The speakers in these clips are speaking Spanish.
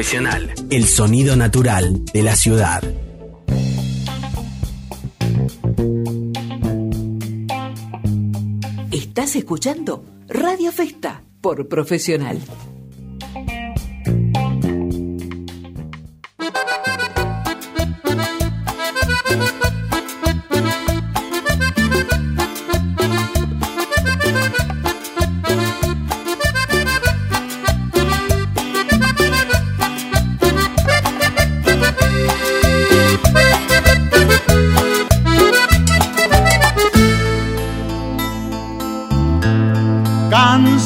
profesional. El sonido natural de la ciudad. Estás escuchando Radio Festa por Profesional.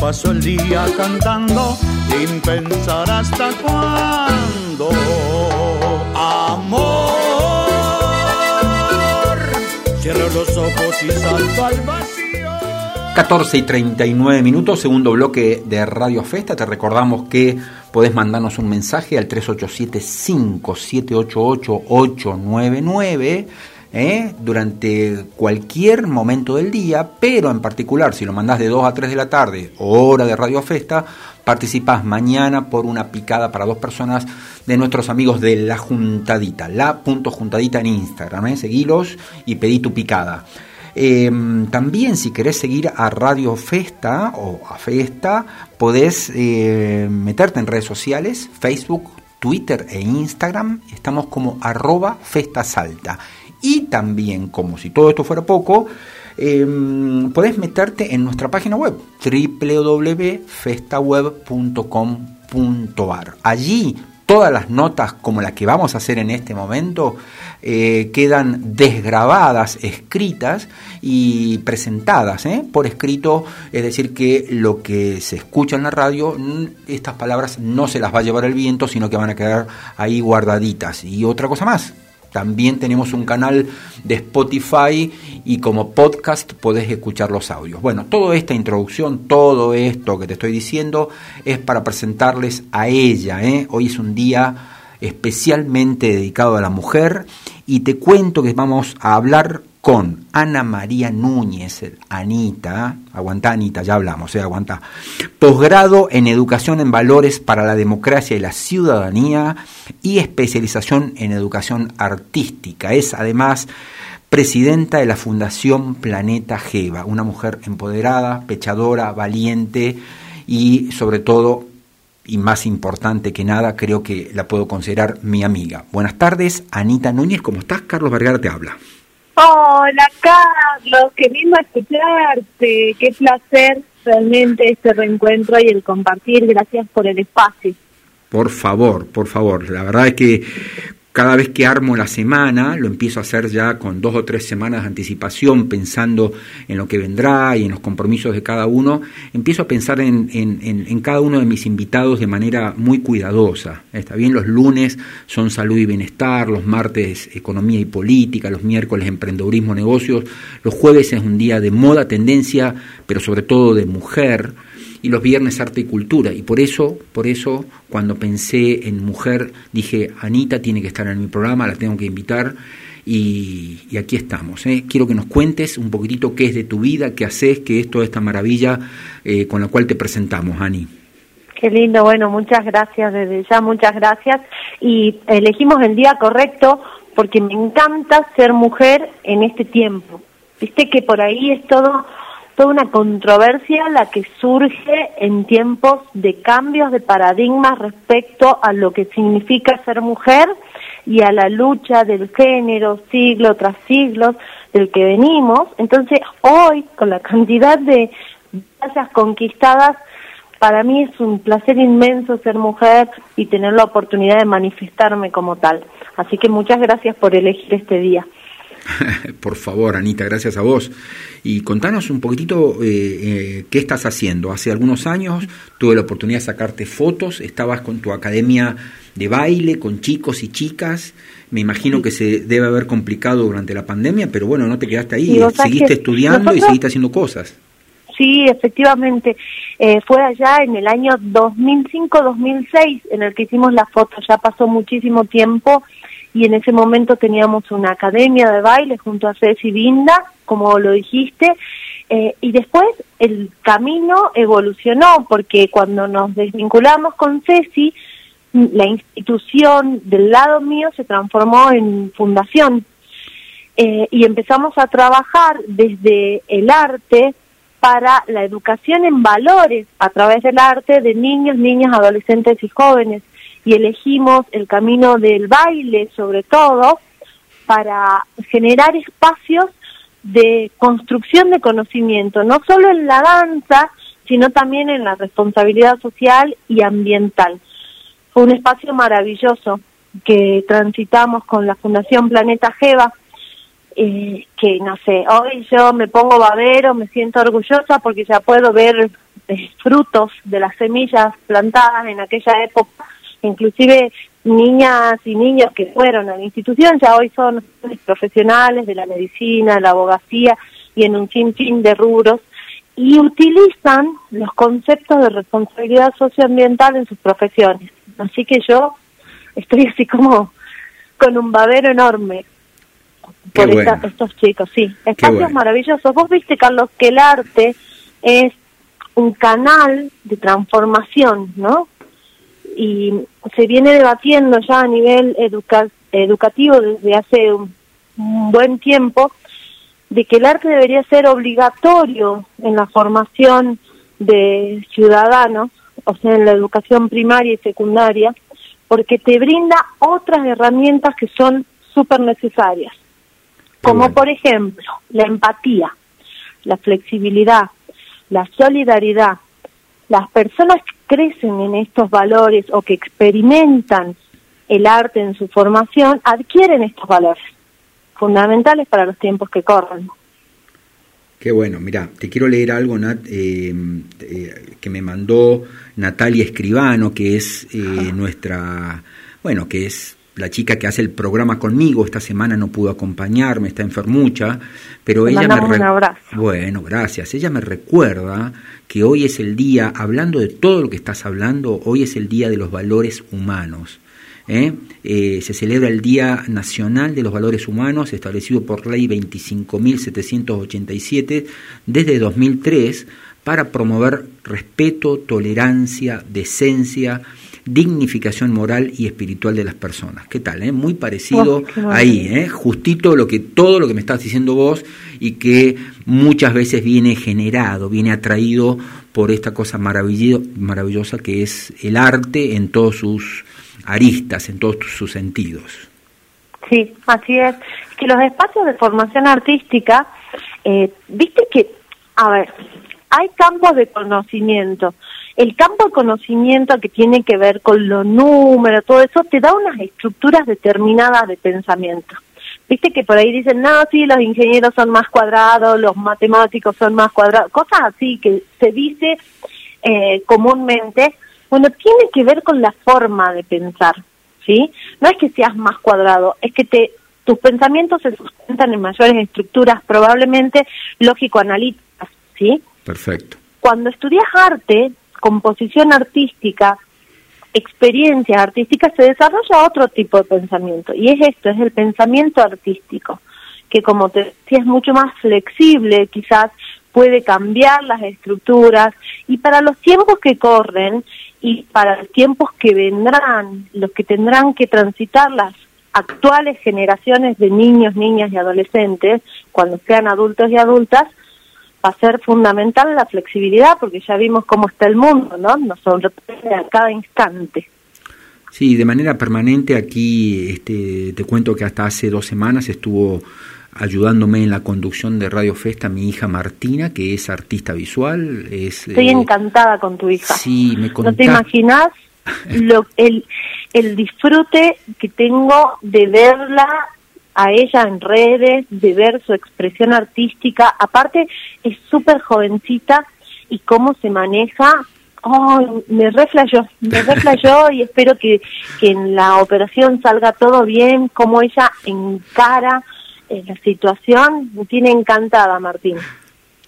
paso el día cantando sin pensar hasta cuándo. Amor, cierro los ojos y salto al vacío. 14 y 39 minutos, segundo bloque de Radio Festa. Te recordamos que podés mandarnos un mensaje al 387-5788-899 ¿eh? durante cualquier momento del día, pero en particular si lo mandás de 2 a 3 de la tarde, hora de Radio Festa, participás mañana por una picada para dos personas de nuestros amigos de La Juntadita, la.juntadita en Instagram. ¿eh? Seguilos y pedí tu picada. Eh, también si querés seguir a Radio Festa o a Festa, podés eh, meterte en redes sociales, Facebook, Twitter e Instagram. Estamos como arroba Festasalta. Y también, como si todo esto fuera poco, eh, podés meterte en nuestra página web www.festaweb.com.ar. Allí todas las notas como la que vamos a hacer en este momento eh, quedan desgrabadas, escritas y presentadas ¿eh? por escrito, es decir, que lo que se escucha en la radio, estas palabras no se las va a llevar el viento, sino que van a quedar ahí guardaditas. Y otra cosa más, también tenemos un canal de Spotify y como podcast podés escuchar los audios. Bueno, toda esta introducción, todo esto que te estoy diciendo es para presentarles a ella. ¿eh? Hoy es un día especialmente dedicado a la mujer y te cuento que vamos a hablar con Ana María Núñez, Anita, aguanta Anita, ya hablamos, eh, aguanta, posgrado en Educación en Valores para la Democracia y la Ciudadanía y especialización en Educación Artística. Es además presidenta de la Fundación Planeta Geva, una mujer empoderada, pechadora, valiente y sobre todo, y más importante que nada, creo que la puedo considerar mi amiga. Buenas tardes, Anita Núñez, ¿cómo estás? Carlos Vergara te habla. Hola Carlos, qué lindo escucharte, qué placer realmente este reencuentro y el compartir, gracias por el espacio. Por favor, por favor, la verdad es que cada vez que armo la semana, lo empiezo a hacer ya con dos o tres semanas de anticipación, pensando en lo que vendrá y en los compromisos de cada uno, empiezo a pensar en, en, cada uno de mis invitados de manera muy cuidadosa. Está bien, los lunes son salud y bienestar, los martes economía y política, los miércoles emprendedurismo, negocios, los jueves es un día de moda, tendencia, pero sobre todo de mujer y los viernes arte y cultura. Y por eso, por eso, cuando pensé en mujer, dije, Anita tiene que estar en mi programa, la tengo que invitar. Y, aquí estamos. ¿eh? Quiero que nos cuentes un poquitito qué es de tu vida, qué haces, qué es toda esta maravilla eh, con la cual te presentamos, Ani. Qué lindo, bueno, muchas gracias desde ya, muchas gracias. Y elegimos el día correcto porque me encanta ser mujer en este tiempo. Viste que por ahí es todo toda una controversia la que surge en tiempos de cambios de paradigmas respecto a lo que significa ser mujer y a la lucha del género siglo tras siglo del que venimos. Entonces, hoy, con la cantidad de batallas conquistadas, para mí es un placer inmenso ser mujer y tener la oportunidad de manifestarme como tal. Así que muchas gracias por elegir este día. Por favor, Anita, gracias a vos. Y contanos un poquitito eh, eh, qué estás haciendo. Hace algunos años tuve la oportunidad de sacarte fotos, estabas con tu academia de baile, con chicos y chicas. Me imagino que se debe haber complicado durante la pandemia, pero bueno, no te quedaste ahí, seguiste estudiando y seguiste haciendo cosas. Sí, efectivamente. Eh, fue allá en el año 2005-2006 en el que hicimos la foto. Ya pasó muchísimo tiempo y en ese momento teníamos una academia de baile junto a Ceci Binda, como lo dijiste, eh, y después el camino evolucionó porque cuando nos desvinculamos con Ceci, la institución del lado mío se transformó en fundación eh, y empezamos a trabajar desde el arte para la educación en valores a través del arte de niños, niñas, adolescentes y jóvenes. Y elegimos el camino del baile, sobre todo, para generar espacios de construcción de conocimiento, no solo en la danza, sino también en la responsabilidad social y ambiental. Fue un espacio maravilloso que transitamos con la Fundación Planeta Jeva, eh, que no sé, hoy yo me pongo babero, me siento orgullosa porque ya puedo ver eh, frutos de las semillas plantadas en aquella época, inclusive niñas y niños que fueron a la institución ya hoy son profesionales de la medicina, de la abogacía y en un sinfín de rubros y utilizan los conceptos de responsabilidad socioambiental en sus profesiones. Así que yo estoy así como con un babero enorme por estos chicos, sí. Espacios maravillosos. Vos viste, Carlos, que el arte es un canal de transformación, ¿no? Y se viene debatiendo ya a nivel educativo desde hace un, buen tiempo de que el arte debería ser obligatorio en la formación de ciudadanos, o sea, en la educación primaria y secundaria, porque te brinda otras herramientas que son súper necesarias como por ejemplo la empatía, la flexibilidad, la solidaridad. Las personas crecen en estos valores o que experimentan el arte en su formación adquieren estos valores fundamentales para los tiempos que corren. Qué bueno, mira, te quiero leer algo Nat, eh, eh, que me mandó Natalia Escribano, que es eh, nuestra, bueno, que es la chica que hace el programa conmigo esta semana no pudo acompañarme, está enfermucha, pero ella me un abrazo. Bueno, gracias. Ella me recuerda que hoy es el día, hablando de todo lo que estás hablando, hoy es el día de los valores humanos. ¿eh? Eh, se celebra el Día Nacional de los Valores Humanos, establecido por Ley 25.787 desde 2003, para promover respeto, tolerancia, decencia, dignificación moral y espiritual de las personas. ¿Qué tal? Eh? Muy parecido oh, ahí, ¿eh? justito lo que todo lo que me estás diciendo vos y que muchas veces viene generado, viene atraído por esta cosa maravillosa que es el arte en todos sus aristas, en todos sus sentidos. Sí, así es. Que los espacios de formación artística, eh, viste que, a ver, hay campos de conocimiento el campo de conocimiento que tiene que ver con los números, todo eso, te da unas estructuras determinadas de pensamiento. Viste que por ahí dicen, no, sí, los ingenieros son más cuadrados, los matemáticos son más cuadrados, cosas así que se dice eh, comúnmente. Bueno, tiene que ver con la forma de pensar, ¿sí? No es que seas más cuadrado, es que te tus pensamientos se sustentan en mayores estructuras, probablemente lógico-analíticas, ¿sí? Perfecto. Cuando estudias arte, composición artística, experiencias artísticas, se desarrolla otro tipo de pensamiento. Y es esto, es el pensamiento artístico, que como te decía es mucho más flexible, quizás puede cambiar las estructuras y para los tiempos que corren y para los tiempos que vendrán, los que tendrán que transitar las actuales generaciones de niños, niñas y adolescentes, cuando sean adultos y adultas, va a ser fundamental la flexibilidad porque ya vimos cómo está el mundo, ¿no? Nos sorprende a cada instante. Sí, de manera permanente aquí este, te cuento que hasta hace dos semanas estuvo ayudándome en la conducción de Radio Festa mi hija Martina, que es artista visual. Es, Estoy encantada con tu hija. Sí, me No te imaginas lo, el, el disfrute que tengo de verla a ella en redes, de ver su expresión artística. Aparte, es súper jovencita y cómo se maneja. Oh, me reflejó, me reflejó y espero que, que en la operación salga todo bien, cómo ella encara eh, la situación. Me tiene encantada, Martín.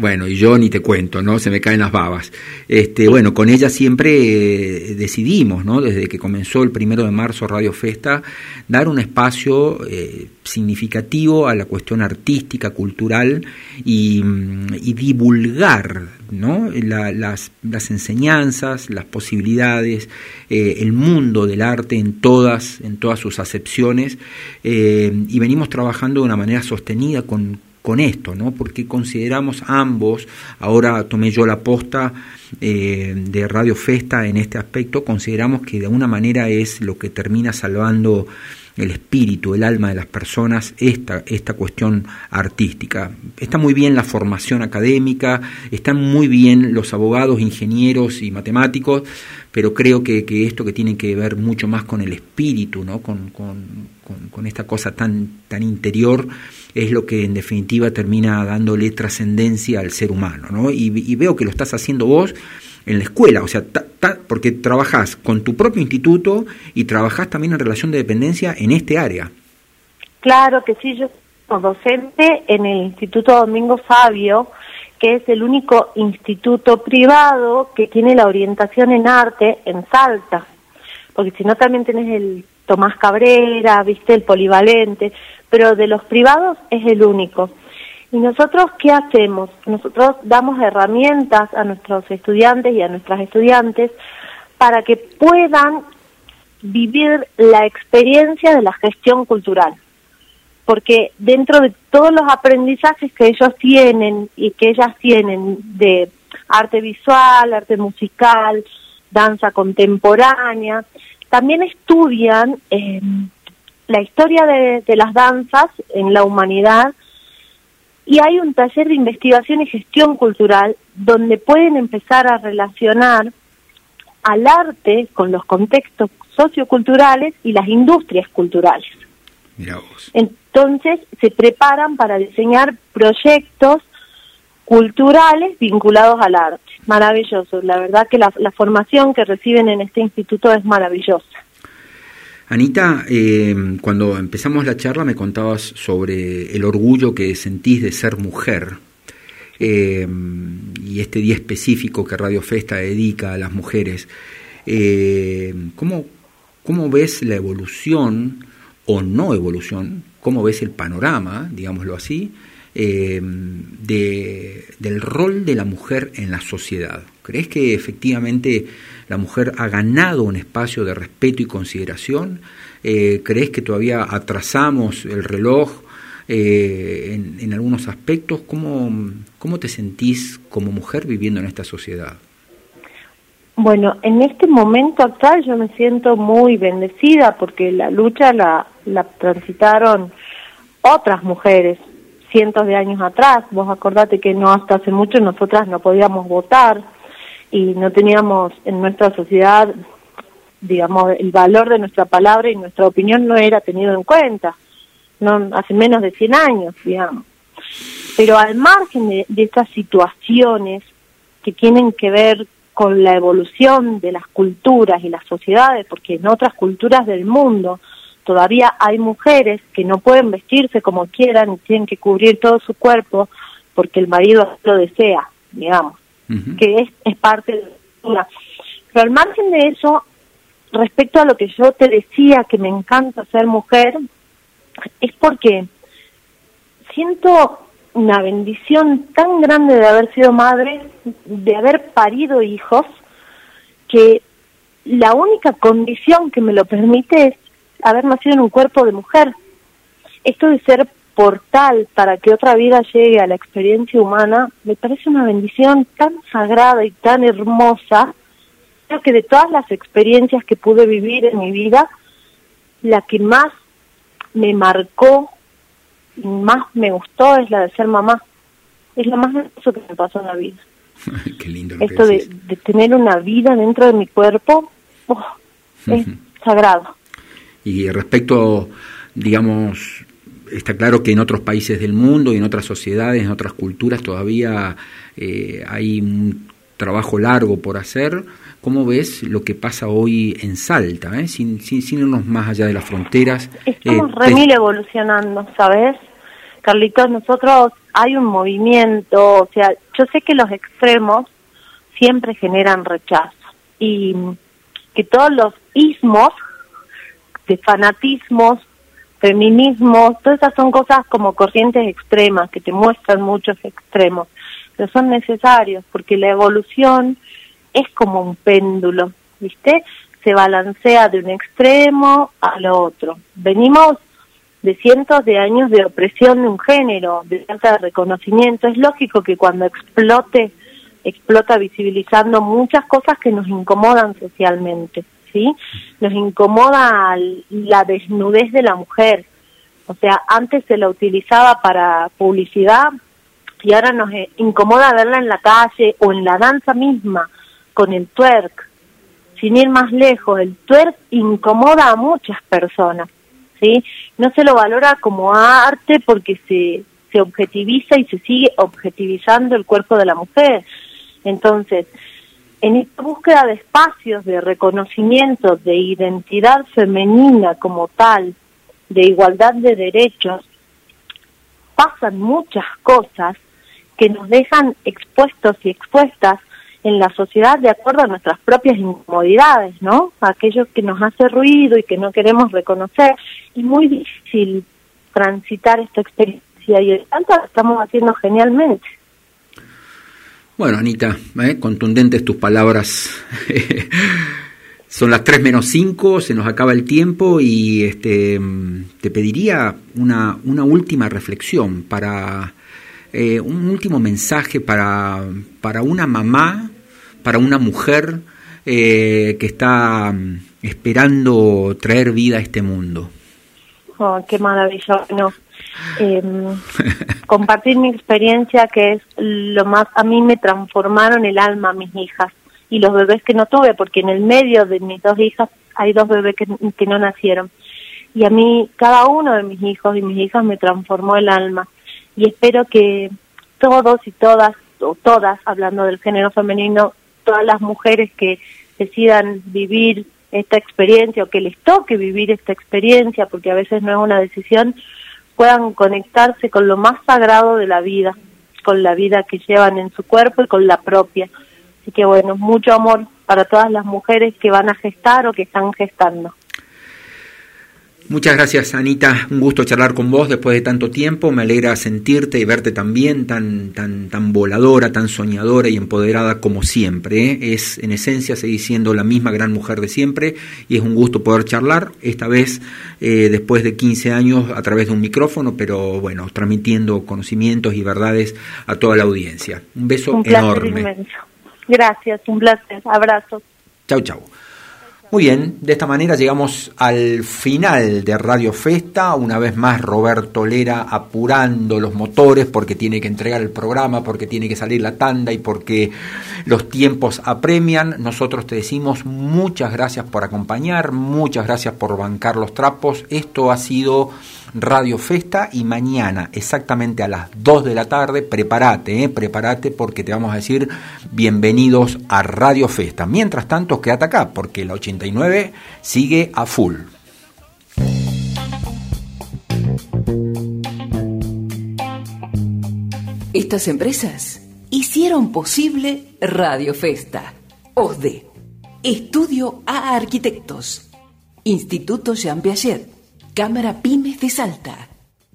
Bueno, y yo ni te cuento, ¿no? Se me caen las babas. Este, bueno, con ella siempre eh, decidimos, ¿no? Desde que comenzó el primero de marzo Radio Festa, dar un espacio eh, significativo a la cuestión artística, cultural y, mm, divulgar, ¿no? las, las, enseñanzas, las posibilidades, eh, el mundo del arte en todas, en todas sus acepciones, y venimos trabajando de una manera sostenida con con esto, ¿no? porque consideramos ambos, ahora tomé yo la posta eh, de Radio Festa en este aspecto, consideramos que de alguna manera es lo que termina salvando el espíritu, el alma de las personas, esta, esta cuestión artística. Está muy bien la formación académica, están muy bien los abogados, ingenieros y matemáticos, pero creo que, que esto que tiene que ver mucho más con el espíritu, ¿no? con, con, con, esta cosa tan, tan interior, es lo que en definitiva termina dándole trascendencia al ser humano. ¿no? Y, y veo que lo estás haciendo vos en la escuela, o sea, porque trabajás con tu propio instituto y trabajás también en relación de dependencia en este área. Claro que sí, yo soy docente en el Instituto Domingo Fabio, que es el único instituto privado que tiene la orientación en arte en Salta, porque si no también tenés el Tomás Cabrera, viste, el polivalente, pero de los privados es el único. ¿Y nosotros qué hacemos? Nosotros damos herramientas a nuestros estudiantes y a nuestras estudiantes para que puedan vivir la experiencia de la gestión cultural. Porque dentro de todos los aprendizajes que ellos tienen y que ellas tienen de arte visual, arte musical, danza contemporánea, también estudian eh, la historia de, de las danzas en la humanidad y hay un taller de investigación y gestión cultural donde pueden empezar a relacionar al arte con los contextos socioculturales y las industrias culturales. Entonces se preparan para diseñar proyectos culturales vinculados al arte. Maravilloso, la verdad que la, la formación que reciben en este instituto es maravillosa. Anita, eh, cuando empezamos la charla me contabas sobre el orgullo que sentís de ser mujer eh, y este día específico que Radio Festa dedica a las mujeres. Eh, ¿cómo, ¿Cómo ves la evolución o no evolución? ¿Cómo ves el panorama, digámoslo así, de, del rol de la mujer en la sociedad? ¿Crees que efectivamente la mujer ha ganado un espacio de respeto y consideración? Eh, ¿Crees que todavía atrasamos el reloj eh, en, algunos aspectos? ¿Cómo, ¿Cómo te sentís como mujer viviendo en esta sociedad? Bueno, en este momento actual yo me siento muy bendecida porque la lucha la, la transitaron otras mujeres cientos de años atrás. Vos acordate que no hasta hace mucho nosotras no podíamos votar y no teníamos en nuestra sociedad, digamos, el valor de nuestra palabra y nuestra opinión no era tenido en cuenta, no hace menos de 100 años, digamos. Pero al margen de, de estas situaciones que tienen que ver con la evolución de las culturas y las sociedades, porque en otras culturas del mundo todavía hay mujeres que no pueden vestirse como quieran y tienen que cubrir todo su cuerpo porque el marido lo desea, digamos que es, es parte de la Pero al margen de eso, respecto a lo que yo te decía, que me encanta ser mujer, es porque siento una bendición tan grande de haber sido madre, de haber parido hijos, que la única condición que me lo permite es haber nacido en un cuerpo de mujer. Esto de ser portal para que otra vida llegue a la experiencia humana, me parece una bendición tan sagrada y tan hermosa. Creo que de todas las experiencias que pude vivir en mi vida, la que más me marcó más me gustó es la de ser mamá. Es lo más hermoso que me pasó en la vida. Qué lindo lo Esto que de, de tener una vida dentro de mi cuerpo oh, es sagrado. Y respecto, digamos, está claro que en otros países del mundo y en otras sociedades, en otras culturas todavía eh, hay un trabajo largo por hacer. ¿Cómo ves lo que pasa hoy en Salta, eh? sin, sin, sin irnos más allá de las fronteras? Estamos Eh, remil evolucionando, ¿sabes? Carlitos, nosotros hay un movimiento, o sea, yo sé que los extremos siempre generan rechazo y que todos los ismos de fanatismos, feminismos, todas esas son cosas como corrientes extremas que te muestran muchos extremos, pero son necesarios porque la evolución es como un péndulo, ¿viste? Se balancea de un extremo al otro. Venimos de cientos de años de opresión de un género, de falta de reconocimiento. Es lógico que cuando explote, explota visibilizando muchas cosas que nos incomodan socialmente, Nos incomoda la desnudez de la mujer. O sea, antes se la utilizaba para publicidad y ahora nos incomoda verla en la calle o en la danza misma, con el twerk. Sin ir más lejos, el twerk incomoda a muchas personas. ¿sí? No se lo valora como arte porque se, se objetiviza y se sigue objetivizando el cuerpo de la mujer. Entonces, en esta búsqueda de espacios, de reconocimiento, de identidad femenina como tal, de igualdad de derechos, pasan muchas cosas que nos dejan expuestos y expuestas en la sociedad de acuerdo a nuestras propias incomodidades, ¿no? Aquello que nos hace ruido y que no queremos reconocer. Y muy difícil transitar esta experiencia y el tanto lo estamos haciendo genialmente. Bueno, Anita, ¿eh? contundentes tus palabras. Son las 3 menos 5, se nos acaba el tiempo y este, te pediría una, última reflexión para eh, un último mensaje para, para una mamá, para una mujer eh, que está mm, esperando traer vida a este mundo. Oh, qué maravilla. Bueno, em, compartir mi experiencia que es lo más, a mí me transformaron el alma mis hijas y los bebés que no tuve, porque en el medio de mis dos hijas hay dos bebés que, que no nacieron. Y a mí, cada uno de mis hijos y mis hijas me transformó el alma. Y espero que todos y todas, o todas, hablando del género femenino, todas las mujeres que decidan vivir esta experiencia o que les toque vivir esta experiencia, porque a veces no es una decisión, puedan conectarse con lo más sagrado de la vida, con la vida que llevan en su cuerpo y con la propia. Así que bueno, mucho amor para todas las mujeres que van a gestar o que están gestando. Muchas gracias, Anita. Un gusto charlar con vos después de tanto tiempo. Me alegra sentirte y verte también tan, tan, tan voladora, tan soñadora y empoderada como siempre. ¿eh? Es, en esencia, seguir siendo la misma gran mujer de siempre y es un gusto poder charlar, esta vez eh, después de 15 años a través de un micrófono, pero bueno, transmitiendo conocimientos y verdades a toda la audiencia. Un beso un placer enorme. inmenso. Gracias, un placer. Abrazos. Chau, chau. Muy bien, de esta manera llegamos al final de Radio Festa. Una vez más, Roberto Lera apurando los motores porque tiene que entregar el programa, porque tiene que salir la tanda y porque los tiempos apremian. Nosotros te decimos muchas gracias por acompañar, muchas gracias por bancar los trapos. Esto ha sido Radio Festa y mañana, exactamente a las 2 de la tarde, prepárate, eh, prepárate porque te vamos a decir bienvenidos a Radio Festa. Mientras tanto, quédate acá porque la 89 sigue a full. Estas empresas hicieron posible Radio Festa. OSDE. Estudio A Arquitectos. Instituto Jean Piaget. Cámara Pymes de Salta.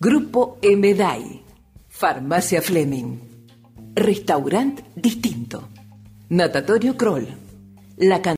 Grupo MDAI. Farmacia Fleming. Restaurant Distinto. Natatorio Kroll. La